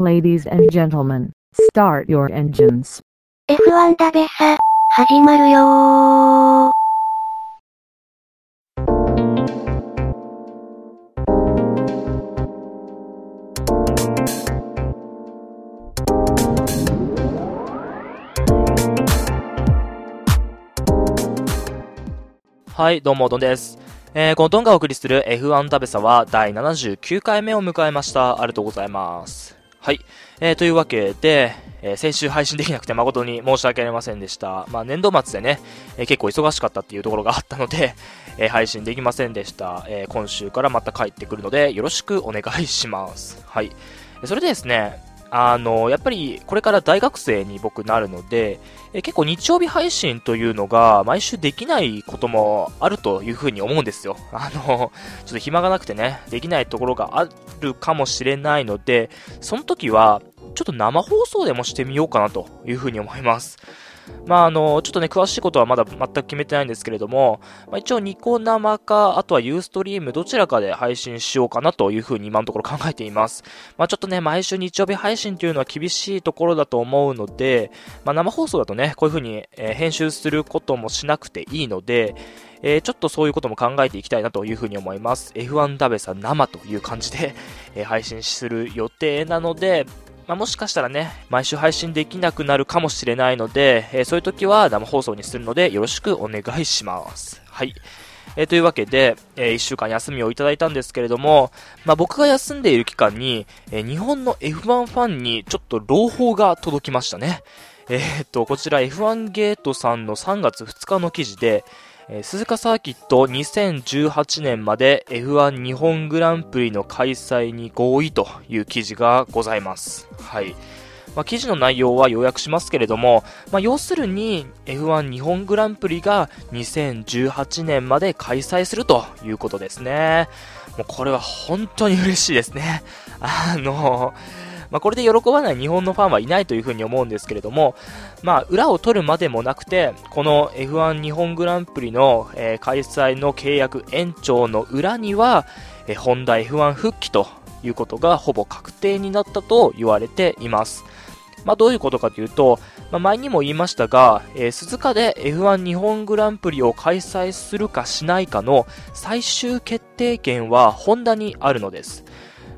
Ladies and gentlemen, start your engines. F1 ダベサ、始まるよー。はい、どうも、ドンです。えー、このドンがお送りする F1 ダベサは第79回目を迎えました。ありがとうございます。はい。えー、というわけで、えー先週配信できなくて誠に申し訳ありませんでした。まあ、年度末でね、えー結構忙しかったっていうところがあったので、え配信できませんでした。え今週からまた帰ってくるので、よろしくお願いします。はい。それでですね、あの、やっぱりこれから大学生に僕なるので、え結構日曜日配信というのが毎週できないこともあるというふうに思うんですよ。あの、ちょっと暇がなくてね、できないところがあるかもしれないので、その時は、ちょっと生放送でもしてみようかなというふうに思います。まあ、あの、ちょっとね、詳しいことはまだ全く決めてないんですけれども、まあ、一応ニコ生か、あとはユーストリームどちらかで配信しようかなというふうに今のところ考えています。まあ、ちょっとね、毎週日曜日配信というのは厳しいところだと思うので、まあ、生放送だとね、こういうふうに、えー編集することもしなくていいので、えーちょっとそういうことも考えていきたいなというふうに思います。F1 ダベさん生という感じで、え配信する予定なので、まあ、もしかしたらね、毎週配信できなくなるかもしれないので、えーそういう時は生放送にするのでよろしくお願いします。はい。えーというわけで、え1週間休みをいただいたんですけれども、まあ、僕が休んでいる期間に、えー日本の F1 ファンにちょっと朗報が届きましたね。えっと、こちら F1 ゲートさんの3月2日の記事で、えー鈴鹿サーキット2018年まで F1 日本グランプリの開催に合意という記事がございます。はい。まあ、記事の内容は要約しますけれども、まあ、要するに F1 日本グランプリが2018年まで開催するということですね。もうこれは本当に嬉しいですね。あの、まあ、これで喜ばない日本のファンはいないというふうに思うんですけれども、まあ、裏を取るまでもなくて、この F1 日本グランプリの、えー開催の契約延長の裏には、えーホンダ F1 復帰ということがほぼ確定になったと言われています。まあ、どういうことかというと、まあ、前にも言いましたが、えー鈴鹿で F1 日本グランプリを開催するかしないかの最終決定権はホンダにあるのです。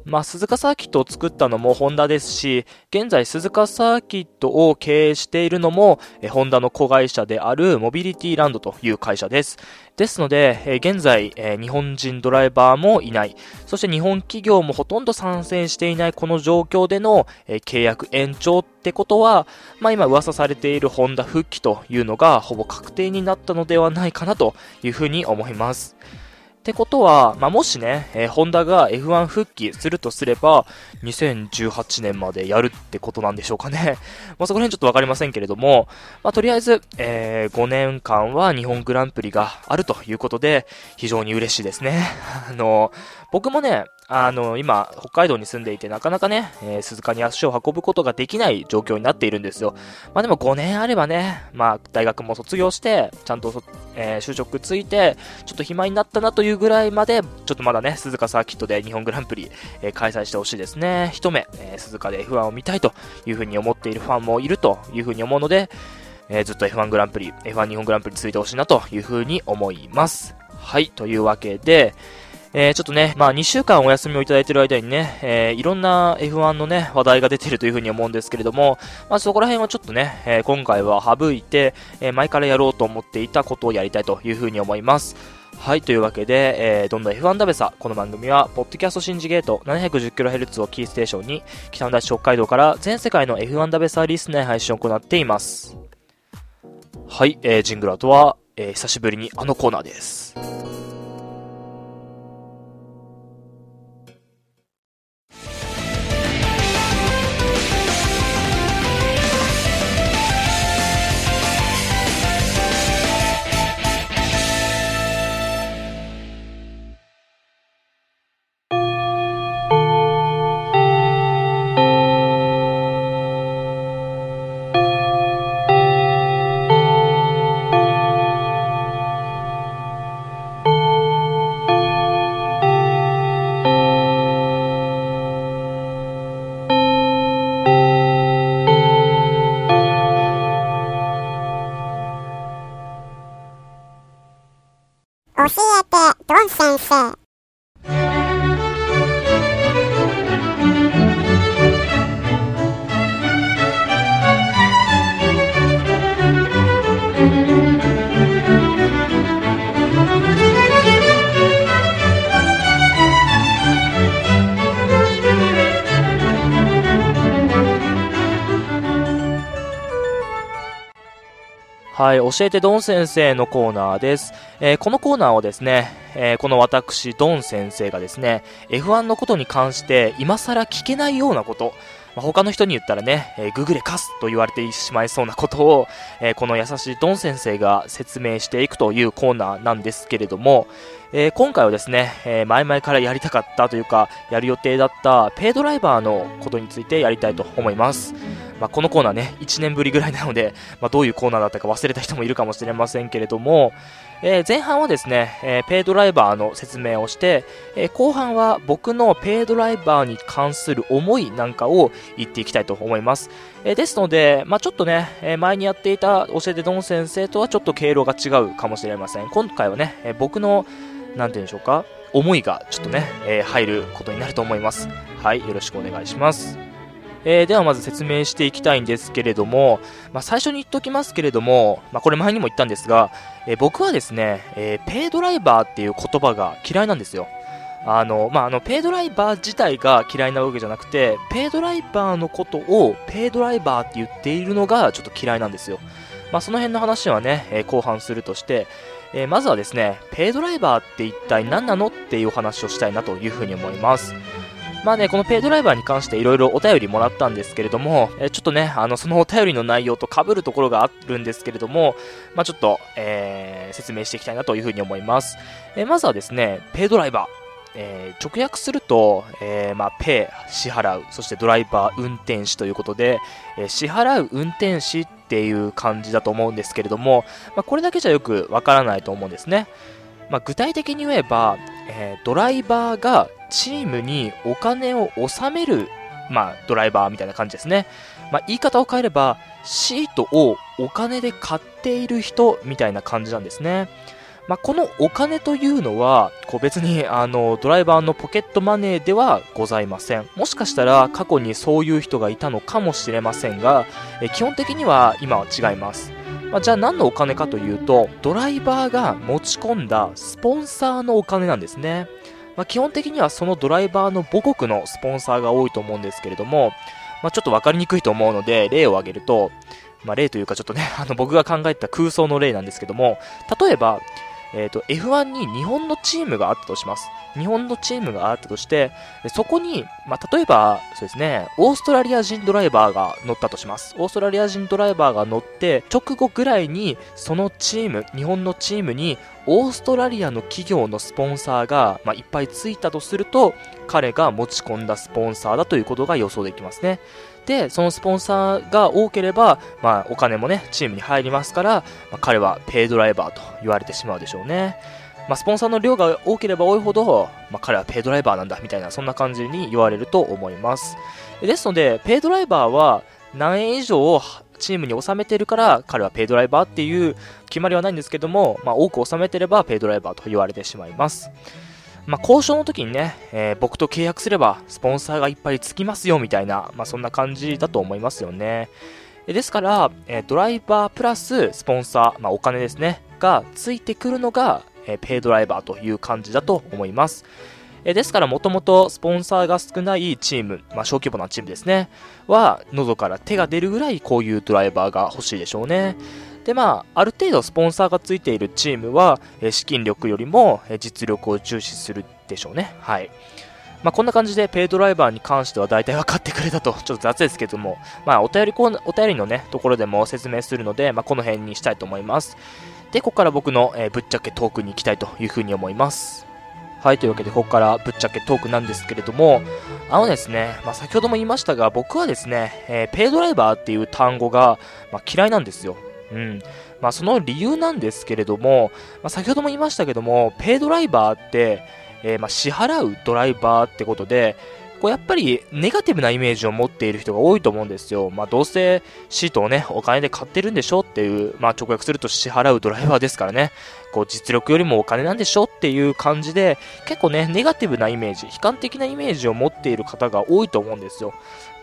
まあ、鈴鹿サーキットを作ったのもホンダですし、現在鈴鹿サーキットを経営しているのも、えホンダの子会社であるモビリティランドという会社です。ですので、え現在、え日本人ドライバーもいない。そして日本企業もほとんど参戦していないこの状況での、え契約延長ってことは、まあ今噂されているホンダ復帰というのがほぼ確定になったのではないかなというふうに思います。ってことは、まあ、もしね、えーホンダが F1 復帰するとすれば、2018年までやるってことなんでしょうかね。まあ、そこら辺ちょっとわかりませんけれども、まあ、とりあえず、え5年間は日本グランプリがあるということで、非常に嬉しいですね。あの、僕もね、あの、今、北海道に住んでいて、なかなかね、えー鈴鹿に足を運ぶことができない状況になっているんですよ。まあでも5年あればね、まあ大学も卒業して、ちゃんと、えー就職ついて、ちょっと暇になったなというぐらいまで、ちょっとまだね、鈴鹿サーキットで日本グランプリ、えー開催してほしいですね。一目、え鈴鹿で F1 を見たいというふうに思っているファンもいるというふうに思うので、えずっと F1 グランプリ、F1 日本グランプリ続いてほしいなというふうに思います。はい、というわけで、えーちょっとね、まあ2週間お休みをいただいてる間にね、えーいろんな F1 のね、話題が出てるというふうに思うんですけれども、まあそこら辺はちょっとね、えー今回は省いて、えー前からやろうと思っていたことをやりたいというふうに思います。はい、というわけで、えーどんどん F1 ダベサ、この番組は、ポッドキャストシンジゲート 710kHz をキーステーションに、北の大地北海道から全世界の F1 ダベサリスナー配信を行っています。はい、えージングルとは、えー久しぶりにあのコーナーです。教えて、ドン先生。はい、教えてドン先生のコーナーです。えーこのコーナーはですね、えーこの私、ドン先生がですね、F1 のことに関して今更聞けないようなこと、まあ他の人に言ったらね、えーググレカスと言われてしまいそうなことを、えこの優しいドン先生が説明していくというコーナーなんですけれども、え今回はですね、え前々からやりたかったというか、やる予定だったペイドライバーのことについてやりたいと思います。まあ、このコーナーね、1年ぶりぐらいなので、まあ、どういうコーナーだったか忘れた人もいるかもしれませんけれども、えー前半はですね、えーペイドライバーの説明をして、えー後半は僕のペイドライバーに関する思いなんかを言っていきたいと思います。えですので、まあ、ちょっとね、え前にやっていた教えてドン先生とはちょっと経路が違うかもしれません。今回はね、え僕の、なんて言うんでしょうか、思いがちょっとね、え入ることになると思います。はい、よろしくお願いします。えーではまず説明していきたいんですけれども、まあ、最初に言っときますけれども、まあ、これ前にも言ったんですが、えー僕はですね、えーペイドライバーっていう言葉が嫌いなんですよ。あの、まあ、あの、ペイドライバー自体が嫌いなわけじゃなくて、ペイドライバーのことをペイドライバーって言っているのがちょっと嫌いなんですよ。まあ、その辺の話はね、え後半するとして、えまずはですね、ペイドライバーって一体何なのっていうお話をしたいなというふうに思います。まあね、このペイドライバーに関していろいろお便りもらったんですけれども、えちょっとね、あの、そのお便りの内容と被るところがあるんですけれども、まあちょっと、えー説明していきたいなというふうに思います。えまずはですね、ペイドライバー。えー直訳すると、えーまあ、ペイ、支払う、そしてドライバー、運転手ということで、えー支払う運転士っていう感じだと思うんですけれども、まあ、これだけじゃよくわからないと思うんですね。まあ、具体的に言えば、えードライバーがチームにお金を納める、まあ、ドライバーみたいな感じですね。まあ、言い方を変えれば、シートをお金で買っている人みたいな感じなんですね。まあ、このお金というのは、こう別にあのドライバーのポケットマネーではございません。もしかしたら過去にそういう人がいたのかもしれませんが、え基本的には今は違います。まあ、じゃあ何のお金かというと、ドライバーが持ち込んだスポンサーのお金なんですね。まあ、基本的にはそのドライバーの母国のスポンサーが多いと思うんですけれども、まあ、ちょっと分かりにくいと思うので、例を挙げると、まあ、例というかちょっとね、あの僕が考えた空想の例なんですけども、例えば、えー、と F1 に日本のチームがあったとします。日本のチームがあったとして、そこに、まあ、例えば、そうですね、オーストラリア人ドライバーが乗ったとします。オーストラリア人ドライバーが乗って、直後ぐらいに、そのチーム、日本のチームに、オーストラリアの企業のスポンサーが、まあ、いっぱいついたとすると、彼が持ち込んだスポンサーだということが予想できますね。で、そのスポンサーが多ければ、まあ、お金もね、チームに入りますから、まあ、彼はペイドライバーと言われてしまうでしょうね。まあ、スポンサーの量が多ければ多いほど、まあ、彼はペイドライバーなんだみたいな、そんな感じに言われると思います。ですので、ペイドライバーは何円以上をチームに収めてるから、彼はペイドライバーっていう決まりはないんですけども、まあ、多く収めてればペイドライバーと言われてしまいます。まあ、交渉の時にね、えー僕と契約すれば、スポンサーがいっぱいつきますよみたいな、まあ、そんな感じだと思いますよね。ですから、えードライバープラススポンサー、まあ、お金ですね、がついてくるのが、えーペイドライバーという感じだと思います。えーですから、もともとスポンサーが少ないチーム、まあ、小規模なチームですね、は、喉から手が出るぐらいこういうドライバーが欲しいでしょうね。で、まあ、ある程度スポンサーがついているチームは、え資金力よりも実力を重視するでしょうね。はい。まあ、こんな感じで、ペイドライバーに関しては大体分かってくれたと、ちょっと雑ですけども、まあ、お便りコーナー、お便りのね、ところでも説明するので、まあ、この辺にしたいと思います。で、ここから僕の、えぶっちゃけトークに行きたいというふうに思います。はい、というわけで、ここからぶっちゃけトークなんですけれども、あのですね、まあ、先ほども言いましたが、僕はですね、えペイドライバーっていう単語が、まあ、嫌いなんですよ。うん。まあ、その理由なんですけれども、まあ、先ほども言いましたけども、ペイドライバーって、えーまあ、支払うドライバーってことで、こうやっぱりネガティブなイメージを持っている人が多いと思うんですよ。まあ、どうせシートをね、お金で買ってるんでしょうっていう、まあ、直訳すると支払うドライバーですからね。こう実力よりもお金なんでしょっていう感じで、結構ね、ネガティブなイメージ、悲観的なイメージを持っている方が多いと思うんですよ。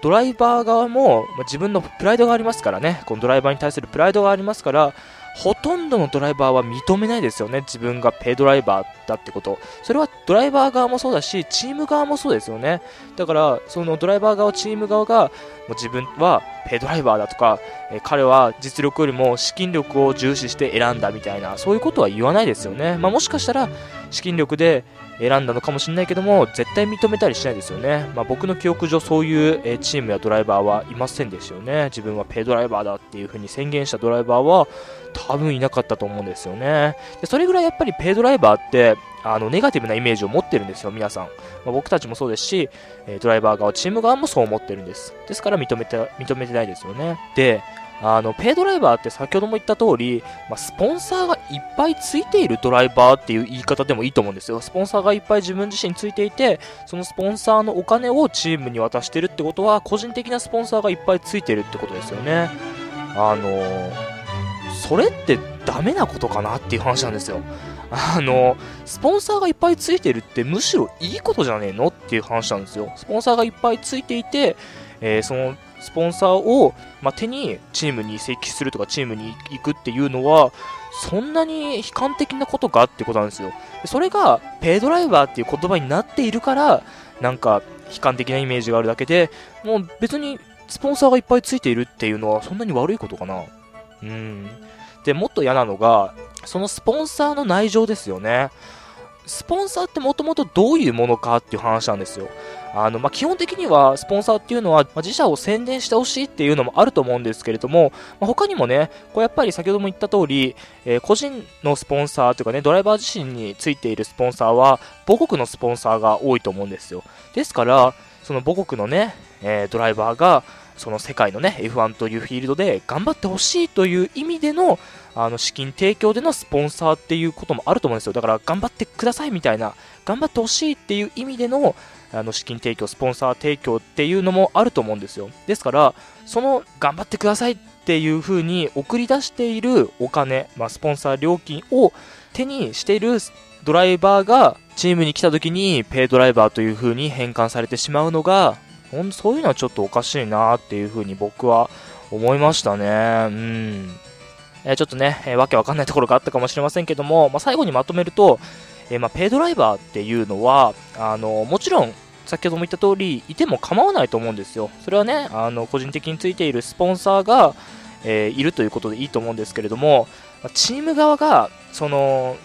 ドライバー側も、まあ、自分のプライドがありますからね、このドライバーに対するプライドがありますから、ほとんどのドライバーは認めないですよね。自分がペイドライバーだってこと。それはドライバー側もそうだし、チーム側もそうですよね。だから、そのドライバー側、チーム側が、もう自分はペイドライバーだとか、え彼は実力よりも資金力を重視して選んだみたいな、そういうことは言わないですよね。まあ、もしかしたら、資金力で選んだのかもしれないけども、絶対認めたりしないですよね。まあ、僕の記憶上そういう、えチームやドライバーはいませんでしたよね。自分はペイドライバーだっていう風に宣言したドライバーは多分いなかったと思うんですよね。でそれぐらいやっぱりペイドライバーってあのネガティブなイメージを持ってるんですよ、皆さん。まあ、僕たちもそうですし、えドライバー側、チーム側もそう思ってるんです。ですから認めて認めてないですよね。で、あの、ペイドライバーって先ほども言った通り、まあ、スポンサーがいっぱいついているドライバーっていう言い方でもいいと思うんですよ。スポンサーがいっぱい自分自身ついていて、そのスポンサーのお金をチームに渡してるってことは、個人的なスポンサーがいっぱいついてるってことですよね。あのそれってダメなことかなっていう話なんですよ。あの、スポンサーがいっぱいついてるってむしろいいことじゃねえのっていう話なんですよ。スポンサーがいっぱいついていて、えー、そのスポンサーを、まあ、手にチームに移籍するとかチームに行くっていうのは、そんなに悲観的なことかってことなんですよ。それが、ペイドライバーっていう言葉になっているから、なんか、悲観的なイメージがあるだけで、もう別にスポンサーがいっぱいついているっていうのはそんなに悪いことかな。うん。で、もっと嫌なのが、そのスポンサーの内情ですよね。スポンサーってもともとどういうものかっていう話なんですよ。あの、まあ、基本的にはスポンサーっていうのは、まあ、自社を宣伝してほしいっていうのもあると思うんですけれども、まあ、他にもね、こうやっぱり先ほども言った通り、えー、個人のスポンサーというかね、ドライバー自身についているスポンサーは、母国のスポンサーが多いと思うんですよ。ですから、その母国のね、えー、ドライバーが、その世界のね、F1 というフィールドで頑張ってほしいという意味での、あの、資金提供でのスポンサーっていうこともあると思うんですよ。だから、頑張ってくださいみたいな、頑張ってほしいっていう意味での、あの、資金提供、スポンサー提供っていうのもあると思うんですよ。ですから、その、頑張ってくださいっていう風に送り出しているお金、まあ、スポンサー料金を手にしているドライバーが、チームに来た時に、ペイドライバーという風に変換されてしまうのが、ほんそういうのはちょっとおかしいなっていう風に僕は思いましたね。うん。えー、ちょっとね、えー、わけわかんないところがあったかもしれませんけども、まあ、最後にまとめると、えー、まあ、ペイドライバーっていうのは、あのもちろん、先ほども言った通り、いても構わないと思うんですよ。それはね、あの個人的についているスポンサーが、えいるということでいいと思うんですけれども、チーム側が、その、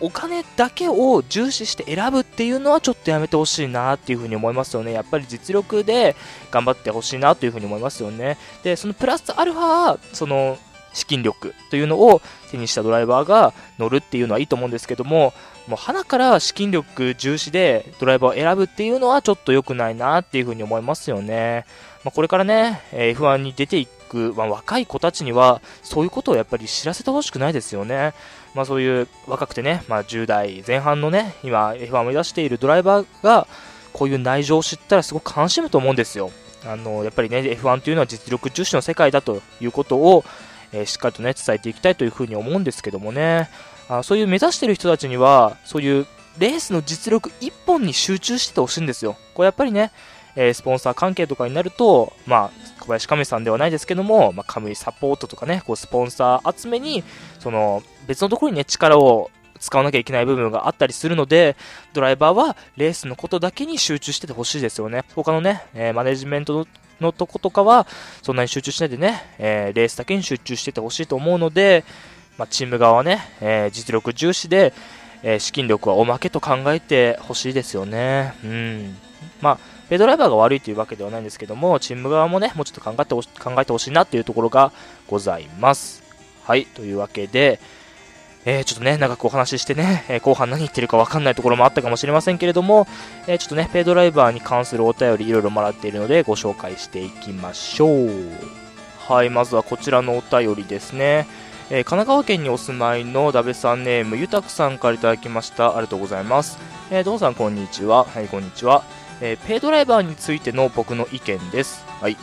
お金だけを重視して選ぶっていうのはちょっとやめてほしいなっていうふうに思いますよね。やっぱり実力で頑張ってほしいなというふうに思いますよね。で、そのプラスアルファ、その資金力というのを手にしたドライバーが乗るっていうのはいいと思うんですけども、もう鼻から資金力重視でドライバーを選ぶっていうのはちょっと良くないなっていうふうに思いますよね。まあ、これからね、F1 に出ていく、まあ、若い子たちにはそういうことをやっぱり知らせてほしくないですよね。まあ、そういう若くてね、まあ、10代前半のね、今 F1 を目指しているドライバーがこういう内情を知ったらすごく楽しむと思うんですよ。あのやっぱりね、F1 というのは実力重視の世界だということを、えー、しっかりとね、伝えていきたいというふうに思うんですけどもね、あそういう目指している人たちには、そういうレースの実力1本に集中しててほしいんですよ。これやっぱりね、えー、スポンサー関係とかになると、まあ、小林亀さんではないですけども、まあ、カムイサポートとかね、こうスポンサー集めに、その、別のところにね、力を使わなきゃいけない部分があったりするので、ドライバーはレースのことだけに集中しててほしいですよね。他のね、えー、マネジメントのとことかは、そんなに集中しないでね、えー、レースだけに集中しててほしいと思うので、まあ、チーム側はね、えー、実力重視で、えー、資金力はおまけと考えてほしいですよね。うん。まあ、ペドライバーが悪いというわけではないんですけども、チーム側もね、もうちょっと考えてほし考えてほしいなっていうところがございます。はい、というわけで、えー、ちょっとね、長くお話ししてね、えー、後半何言ってるかわかんないところもあったかもしれませんけれども、えー、ちょっとね、ペイドライバーに関するお便りいろいろもらっているのでご紹介していきましょう。はい、まずはこちらのお便りですね。え、神奈川県にお住まいのダベさんネームゆたくさんからいただきました。ありがとうございます。えー、どうさんこんにちは。はい、こんにちは。えー、ペイドライバーについての僕の意見です。はい。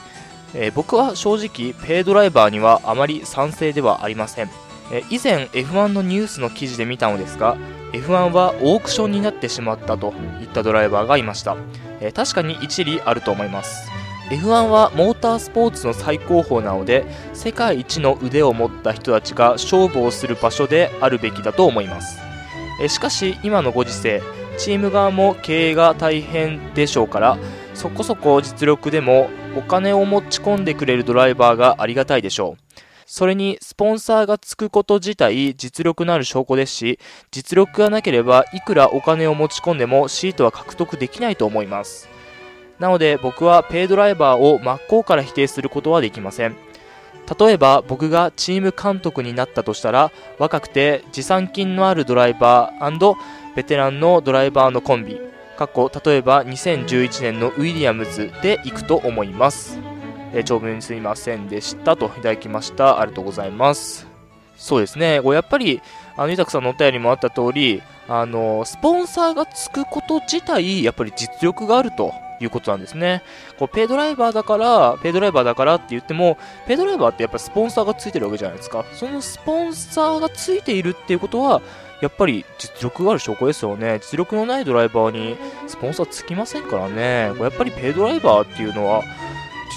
えー僕は正直、ペイドライバーにはあまり賛成ではありません。えー以前 F1 のニュースの記事で見たのですが、F1 はオークションになってしまったといったドライバーがいました。えー確かに一理あると思います。F1 はモータースポーツの最高峰なので、世界一の腕を持った人たちが勝負をする場所であるべきだと思います。しかし、今のご時世、チーム側も経営が大変でしょうから、そこそこ実力でもお金を持ち込んでくれるドライバーがありがたいでしょう。それに、スポンサーがつくこと自体実力のある証拠ですし、実力がなければいくらお金を持ち込んでもシートは獲得できないと思います。なので僕はペイドライバーを真っ向から否定することはできません。例えば僕がチーム監督になったとしたら若くて持参金のあるドライバーベテランのドライバーのコンビ。過去例えば2011年のウィリアムズで行くと思います、えー長文すいませんでしたと。いただきました。ありがとうございます。そうですね。こうやっぱりあのゆたくさんのお便りもあった通りあのスポンサーがつくこと自体やっぱり実力があると。いうことなんですねこうペイドライバーだからペイドライバーだからって言ってもペイドライバーってやっぱスポンサーがついてるわけじゃないですかそのスポンサーがついているっていうことはやっぱり実力がある証拠ですよね。実力のないドライバーにスポンサーつきませんからね。やっぱりペイドライバーっていうのは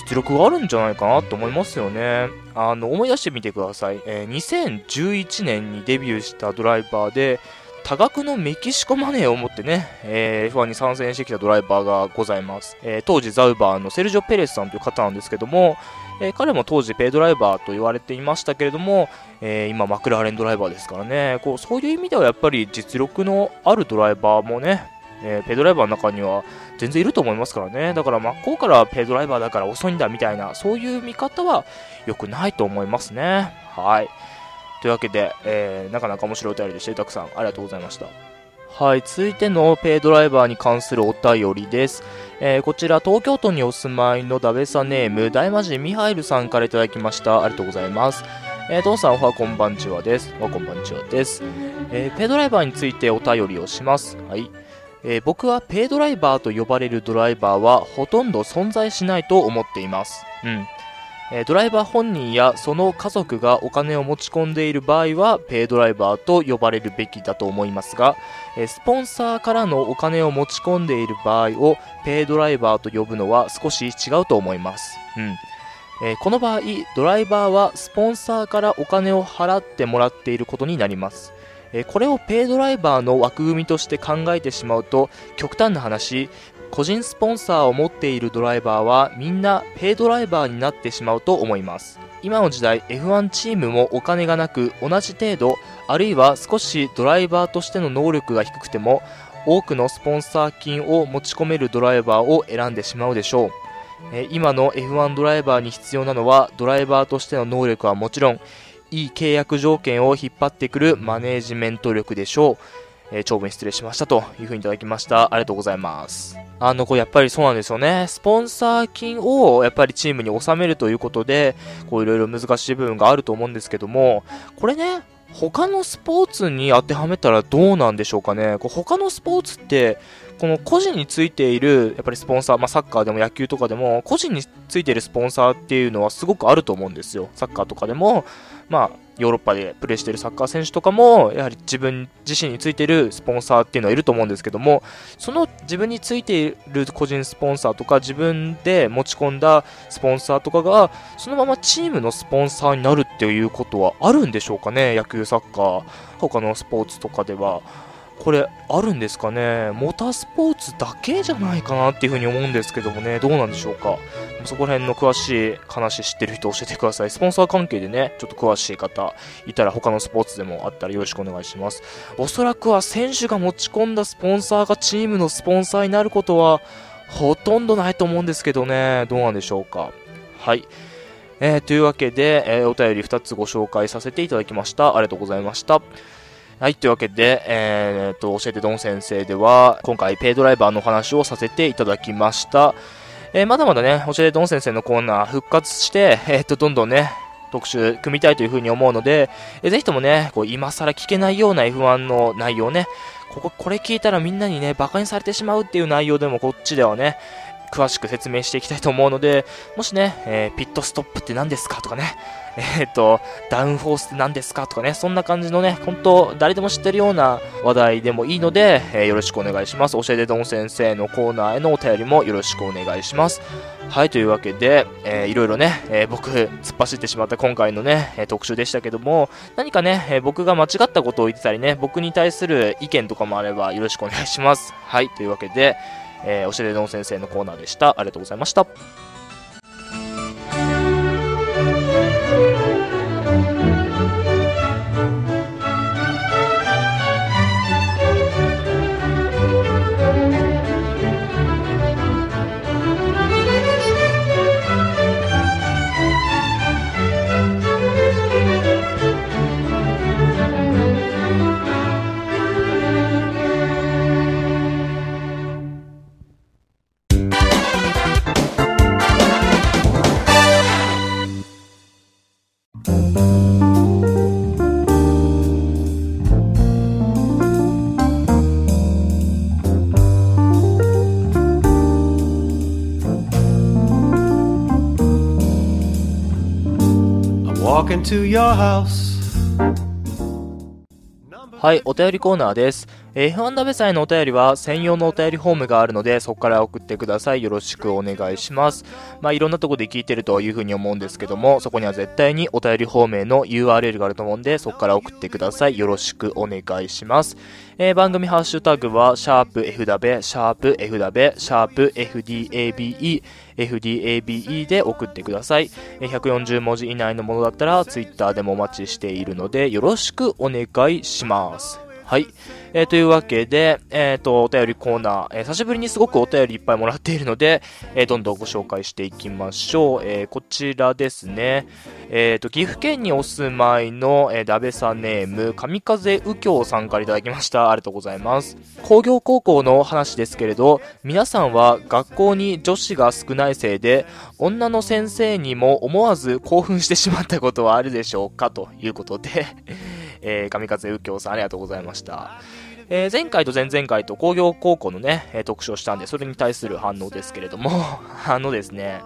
実力があるんじゃないかなと思いますよね。あの、思い出してみてください。えー2011年にデビューしたドライバーで、多額のメキシコマネーを持ってね、えー F1 に参戦してきたドライバーがございます。えー当時ザウバーのセルジョ・ペレスさんという方なんですけども、えー彼も当時ペイドライバーと言われていましたけれども、えー今マクラーレンドライバーですからね。こうそういう意味ではやっぱり実力のあるドライバーもね、えーペイドライバーの中には全然いると思いますからね。だから真っ向からペイドライバーだから遅いんだみたいなそういう見方は良くないと思いますね。はい。というわけで、えーなかなか面白いお便りでしたたくさんありがとうございましたはい、続いてのペイドライバーに関するお便りです。えーこちら、東京都にお住まいのダベサネーム、大魔神ミハイルさんからいただきました。ありがとうございます。えー、トンさん、おはこんばんちはです。おはこんばんちはです。えーペイドライバーについてお便りをします。はい。えー僕はペイドライバーと呼ばれるドライバーはほとんど存在しないと思っています。うん。えドライバー本人やその家族がお金を持ち込んでいる場合はペイドライバーと呼ばれるべきだと思いますが、えスポンサーからのお金を持ち込んでいる場合をペイドライバーと呼ぶのは少し違うと思います。うん。えこの場合、ドライバーはスポンサーからお金を払ってもらっていることになります。これをペイドライバーの枠組みとして考えてしまうと、極端な話、個人スポンサーを持っているドライバーはみんなペイドライバーになってしまうと思います。今の時代 F1 チームもお金がなく同じ程度あるいは少しドライバーとしての能力が低くても多くのスポンサー金を持ち込めるドライバーを選んでしまうでしょう。今の F1 ドライバーに必要なのはドライバーとしての能力はもちろんいい契約条件を引っ張ってくるマネージメント力でしょう。長文失礼しましたというふうにいただきました。ありがとうございます。あの、これやっぱりそうなんですよね。スポンサー金をやっぱりチームに収めるということで、こういろいろ難しい部分があると思うんですけども、これね、他のスポーツに当てはめたらどうなんでしょうかね。こう他のスポーツって、この個人についている、やっぱりスポンサー、まあサッカーでも野球とかでも、個人についているスポンサーっていうのはすごくあると思うんですよ。サッカーとかでも、まあ、ヨーロッパでプレーしているサッカー選手とかも、やはり自分自身についているスポンサーっていうのはいると思うんですけども、その自分についている個人スポンサーとか、自分で持ち込んだスポンサーとかが、そのままチームのスポンサーになるっていうことはあるんでしょうかね、野球、サッカー、他のスポーツとかでは。これ、あるんですかね、モータースポーツだけじゃないかなっていうふうに思うんですけどもね、どうなんでしょうか？そこら辺の詳しい話知ってる人教えてください。スポンサー関係でね、ちょっと詳しい方いたら他のスポーツでもあったらよろしくお願いします。おそらくは選手が持ち込んだスポンサーがチームのスポンサーになることはほとんどないと思うんですけどね、どうなんでしょうか？はい。えーというわけで、えーお便り2つご紹介させていただきました。ありがとうございました。はい、というわけで、えー、と、教えてドン先生では、今回ペイドライバーのお話をさせていただきました。えーまだまだね、教えてドン先生のコーナー復活して、えー、と、どんどんね、特集組みたいというふうに思うので、えぜひともね、こう今更聞けないような F1 の内容ね、ここ、これ聞いたらみんなにね、馬鹿にされてしまうっていう内容でもこっちではね、詳しく説明していきたいと思うので、もしね、えー、ピットストップって何ですかとかね、えー、と、ダウンフォースって何ですかとかね、そんな感じのね、本当誰でも知ってるような話題でもいいので、えー、よろしくお願いします。教えてドン先生のコーナーへのお便りもよろしくお願いします。はい、というわけで、えー、いろいろね、えー、僕、突っ走ってしまった今回のね、えー、特集でしたけども、何かね、え、僕が間違ったことを言ってたりね、僕に対する意見とかもあればよろしくお願いします。はい、というわけで、えー、教えてドン先生のコーナーでした。ありがとうございました。はい、お便りコーナーです。F1 ダベサイのお便りは専用のお便りフォームがあるので、そこから送ってください。よろしくお願いします。まあ、いろんなとこで聞いてるというふうに思うんですけども、そこには絶対にお便りフォームへの URL があると思うんで、そこから送ってください。よろしくお願いします。えー、番組ハッシュタグは、シャープ F ダベ、シャープ F ダベ、シャープ FDABE、FDABE で送ってください。140文字以内のものだったら Twitter でもお待ちしているのでよろしくお願いします。はい。えー、というわけで、えっ、ー、と、お便りコーナー、えー、久しぶりにすごくお便りいっぱいもらっているので、えどんどんご紹介していきましょう。えこちらですね。えっ、と、岐阜県にお住まいの、えー、ダベサネーム、神風右京さんからいただきました。ありがとうございます。工業高校の話ですけれど、皆さんは学校に女子が少ないせいで、女の先生にも思わず興奮してしまったことはあるでしょうか？ということで、えー、神風右京さんありがとうございました。えー、前回と前々回と工業高校のね、えー、特集をしたんで、それに対する反応ですけれども、あのですね、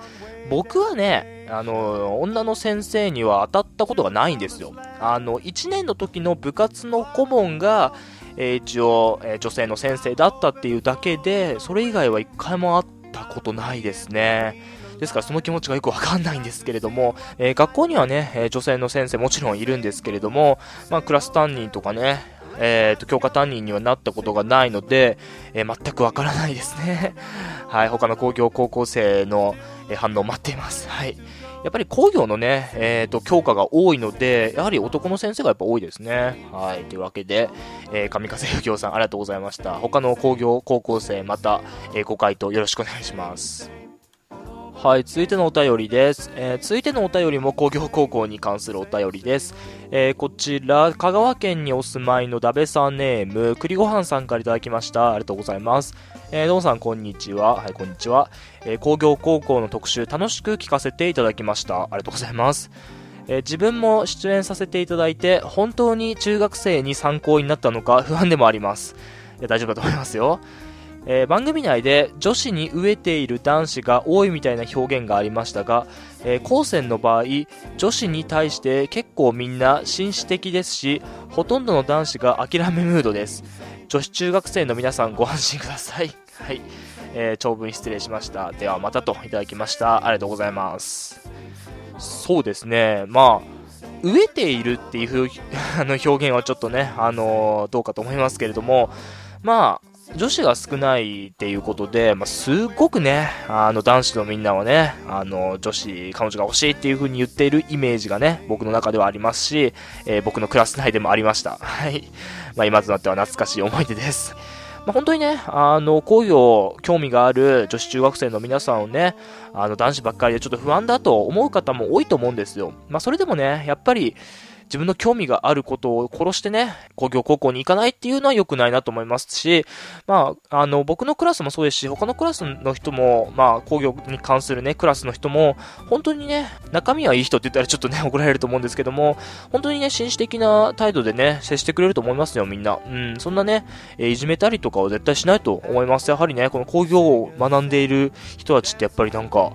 僕はね、あの、女の先生には当たったことがないんですよ。あの、1年の時の部活の顧問が、えー、一応、えー、女性の先生だったっていうだけで、それ以外は一回もあったことないですね。ですからその気持ちがよくわかんないんですけれども、えー、学校にはね、え女性の先生もちろんいるんですけれども、まあ、クラス担任とかね、えっ、ー、と、教科担任にはなったことがないので、えー、全くわからないですね。はい、他の工業高校生の、えー、反応を待っています。はい。やっぱり工業のね、えっ、と、教科が多いので、やはり男の先生がやっぱ多いですね。はい。というわけで、えー、上風右京さんありがとうございました。他の工業高校生、また、え、ご回答よろしくお願いします。はい、続いてのお便りです。えー、続いてのお便りも工業高校に関するお便りです。えー、こちら、香川県にお住まいのダベさんネーム、栗ごはんさんからいただきました。ありがとうございます。えー、どうもさん、こんにちは。はい、こんにちは。えー、工業高校の特集、楽しく聞かせていただきました。ありがとうございます。え、自分も出演させていただいて、本当に中学生に参考になったのか不安でもあります。いや大丈夫だと思いますよ。えー、番組内で女子に飢えている男子が多いみたいな表現がありましたが、えー、高専の場合、女子に対して結構みんな紳士的ですし、ほとんどの男子が諦めムードです。女子中学生の皆さんご安心ください。はい。えー、長文失礼しました。ではまたといただきました。ありがとうございます。そうですね。まあ、飢えているっていう あの表現はちょっとね、あの、どうかと思いますけれども、まあ、女子が少ないっていうことで、まあ、すごくね、あの、男子のみんなはね、あの、女子、彼女が欲しいっていう風に言っているイメージがね、僕の中ではありますし、えー、僕のクラス内でもありました。はい。まあ、今となっては懐かしい思い出です。まあ、本当にね、あの、工業、興味がある女子中学生の皆さんをね、あの、男子ばっかりでちょっと不安だと思う方も多いと思うんですよ。まあ、それでもね、やっぱり、自分の興味があることを殺してね、工業高校に行かないっていうのは良くないなと思いますし、まあ、あの、僕のクラスもそうですし、他のクラスの人も、まあ、工業に関するね、クラスの人も、本当にね、中身はいい人って言ったらちょっとね、怒られると思うんですけども、本当にね、紳士的な態度でね、接してくれると思いますよ、みんな。うん、そんなね、えいじめたりとかは絶対しないと思います。やはりね、この工業を学んでいる人たちってやっぱりなんか、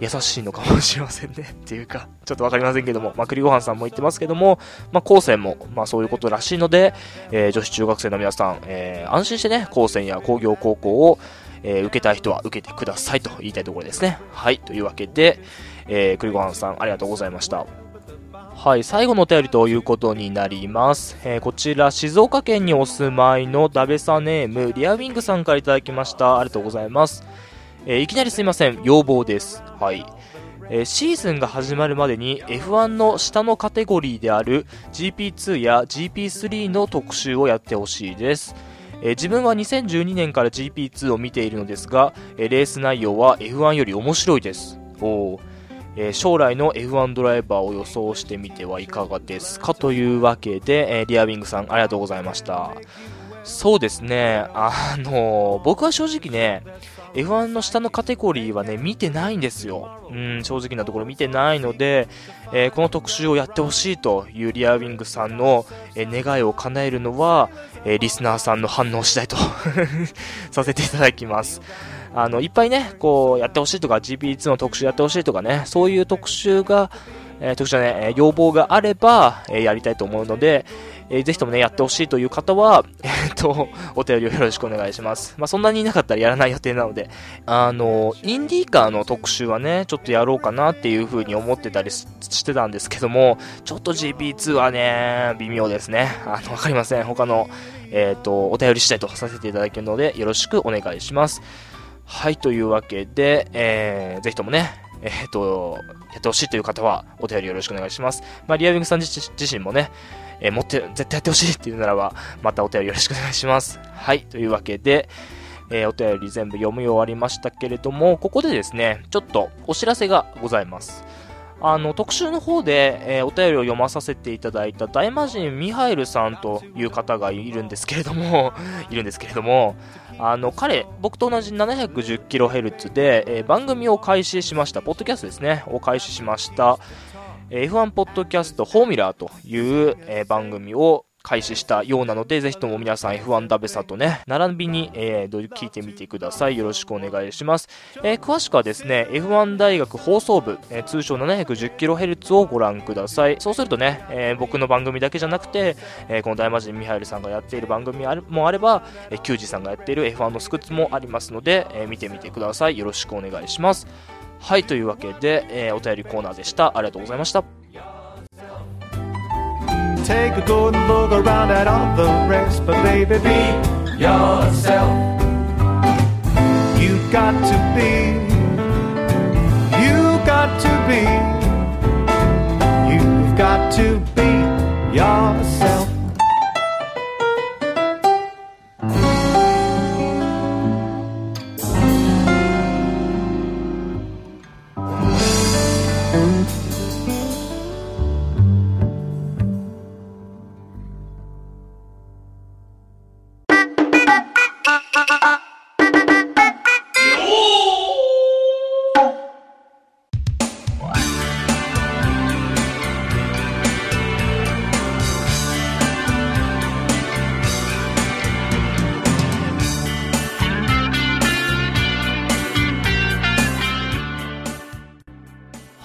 優しいのかもしれませんね。っていうか、ちょっとわかりませんけども、まあ、栗ごはんさんも言ってますけども、まあ、高専も、まあ、そういうことらしいので、えー、女子中学生の皆さん、えー、安心してね、高専や工業高校を、えー、受けたい人は受けてくださいと言いたいところですね。はい。というわけで、えー、栗ごはんさん、ありがとうございました。はい、最後のお便りということになります。えー、こちら、静岡県にお住まいのダベサネーム、リアウィングさんからいただきました。ありがとうございます。えー、いきなりすいません、要望です。はい。えー、シーズンが始まるまでに F1 の下のカテゴリーである GP2 や GP3 の特集をやってほしいです。えー、自分は2012年から GP2 を見ているのですが、えレース内容は F1 より面白いです。おえ、将来の F1 ドライバーを予想してみてはいかがですかというわけで、え、リアウィングさんありがとうございました。そうですね、あの、僕は正直ね、F1 の下のカテゴリーはね、見てないんですよ。うん、正直なところ見てないので、えー、この特集をやってほしいというリアウィングさんの、えー、願いを叶えるのは、えー、リスナーさんの反応次第と させていただきます。あの、いっぱいね、こう、やってほしいとか、GP2 の特集やってほしいとかね、そういう特集が、えー、特集はね、要望があれば、えやりたいと思うので、えー、ぜひともね、やってほしいという方は、えっと、お便りをよろしくお願いします。まあ、そんなにいなかったらやらない予定なので、あの、インディーカーの特集はね、ちょっとやろうかなっていう風に思ってたりしてたんですけども、ちょっと GP2 はね、微妙ですね。あの、わかりません。他の、えっ、と、お便りしたいとさせていただけるので、よろしくお願いします。はい、というわけで、えー、ぜひともね、えっ、ー、と、やってほしいという方は、お便りよろしくお願いします。まあ、リアウィングさん自身もね、えー、持って、絶対やってほしいっていうならば、またお便りよろしくお願いします。はい、というわけで、えー、お便り全部読み終わりましたけれども、ここでですね、ちょっとお知らせがございます。あの、特集の方で、えー、お便りを読まさせていただいた大魔神ミハイルさんという方がいるんですけれども、いるんですけれども、あの、彼、僕と同じ 710kHz で、えー、番組を開始しました。ポッドキャストですね、を開始しました。F1 ポッドキャストフォーミュラーという、番組を開始したようなので、ぜひとも皆さん F1 ダベサとね、並びに、えー、聞いてみてください。よろしくお願いします。えー、詳しくはですね、F1 大学放送部、えー、通称 710kHz をご覧ください。そうするとね、えー、僕の番組だけじゃなくて、え、この大魔神ミハイルさんがやっている番組もあれば、えー、キュージさんがやっている F1 のスクッツもありますので、え、見てみてください。よろしくお願いします。はい、というわけで、えー、お便りコーナーでした。ありがとうございました。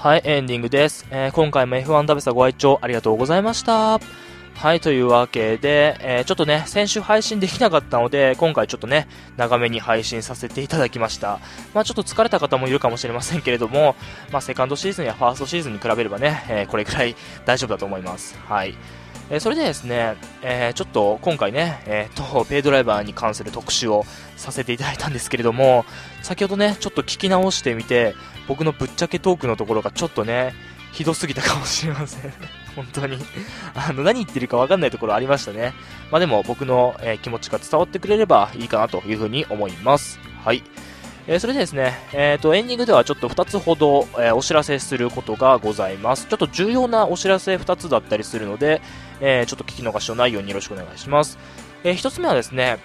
はい、エンディングです。えー、今回も F1 ダベサご愛聴ありがとうございました。はい、というわけで、えー、ちょっとね、先週配信できなかったので、今回ちょっとね、長めに配信させていただきました。まあちょっと疲れた方もいるかもしれませんけれども、まあセカンドシーズンやファーストシーズンに比べればね、えー、これくらい大丈夫だと思います。はい。え、それでですね、えー、ちょっと今回ね、えー、と、ペイドライバーに関する特集をさせていただいたんですけれども、先ほどね、ちょっと聞き直してみて、僕のぶっちゃけトークのところがちょっとね、ひどすぎたかもしれません。本当にあの、何言ってるかわかんないところありましたね。まあでも僕の、えー、気持ちが伝わってくれればいいかなというふうに思います。はい。えー、それでですね、えっ、ー、と、エンディングではちょっと2つほど、えー、お知らせすることがございます。ちょっと重要なお知らせ2つだったりするので、え、ちょっと聞き逃しのないようによろしくお願いします。え、1つ目はですね、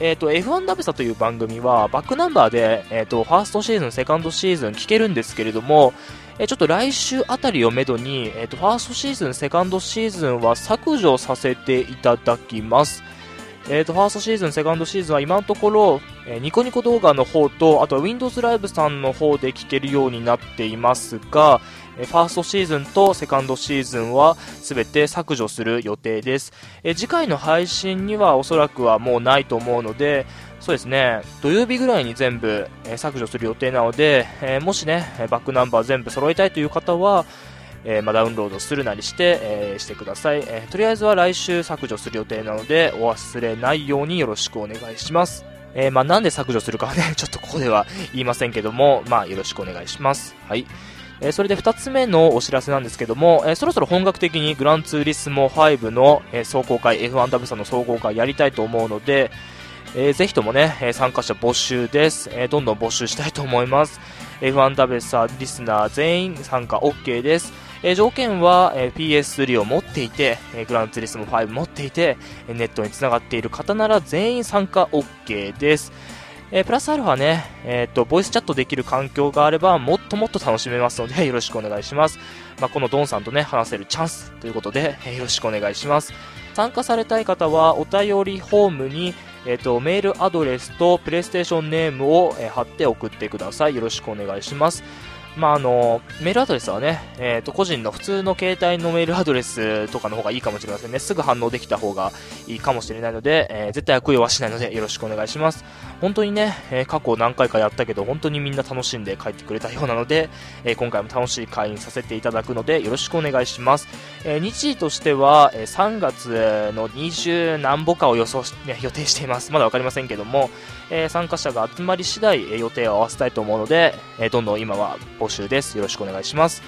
えっ、ー、と、F1 ダベサという番組は、バックナンバーで、えっ、ー、と、ファーストシーズン、セカンドシーズン聞けるんですけれども、えー、ちょっと来週あたりをめどに、えっ、と、ファーストシーズン、セカンドシーズンは削除させていただきます。えっ、と、ファーストシーズン、セカンドシーズンは今のところ、えニコニコ動画の方と、あとは Windows ライブさんの方で聞けるようになっていますが、えファーストシーズンとセカンドシーズンは全て削除する予定です。え次回の配信にはおそらくはもうないと思うので、そうですね、土曜日ぐらいに全部、え削除する予定なので、えもしね、バックナンバー全部揃えたいという方は、えー、まあ、ダウンロードするなりして、えー、してください、えー、とりあえずは来週削除する予定なので、お忘れないようによろしくお願いします。えまあ、なんで削除するかはね、ちょっとここでは言いませんけども、まあ、よろしくお願いします。はい。えそれで2つ目のお知らせなんですけども、えそろそろ本格的にグランツーリスモ5の、え走行会、F1W さんの走行会やりたいと思うので、えー、ぜひともね、え参加者募集です、え、どんどん募集したいと思います。F1W さんリスナー全員参加 OK です。え、条件は、えー、PS3 を持っていて、え、グランツーリスモ5持っていて、ネットにつながっている方なら全員参加 OK です。え、プラスアルファね、えっ、と、ボイスチャットできる環境があれば、もっともっと楽しめますので、よろしくお願いします。まあ、このドンさんとね、話せるチャンスということで、え、よろしくお願いします。参加されたい方は、お便りホームに、えっ、と、メールアドレスとプレイステーションネームを、え貼って送ってください。よろしくお願いします。まあ、あの、メールアドレスはね、えっ、ー、と、個人の普通の携帯のメールアドレスとかの方がいいかもしれませんね。すぐ反応できた方がいいかもしれないので、えー、絶対悪用はしないのでよろしくお願いします。本当にね、えー、過去何回かやったけど、本当にみんな楽しんで帰ってくれたようなので、え今回も楽しい会員させていただくので、よろしくお願いします。え日時としては、え3月の20何歩かを予想し、ね、予定しています。まだわかりませんけども、え参加者が集まり次第、え予定を合わせたいと思うので、えどんどん今は募集です。よろしくお願いします。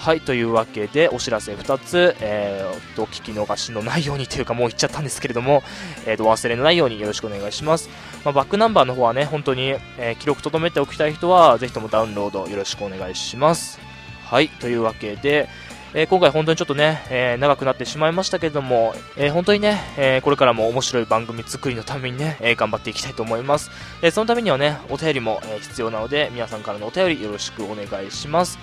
はい、というわけで、お知らせ2つ、えー、と、聞き逃しのないようにというか、もう言っちゃったんですけれども、えー、と、忘れのないようによろしくお願いします。まあ、バックナンバーの方はね、本当に、えー、記録留めておきたい人は、ぜひともダウンロードよろしくお願いします。はい、というわけで、えー、今回本当にちょっとね、えー、長くなってしまいましたけれども、えー、本当にね、えこれからも面白い番組作りのためにね、え頑張っていきたいと思います。えそのためにはね、お便りも、え必要なので、皆さんからのお便りよろしくお願いします。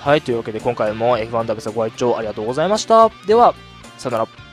はい、というわけで今回も F1W さんご愛聴ありがとうございました。では、さよなら。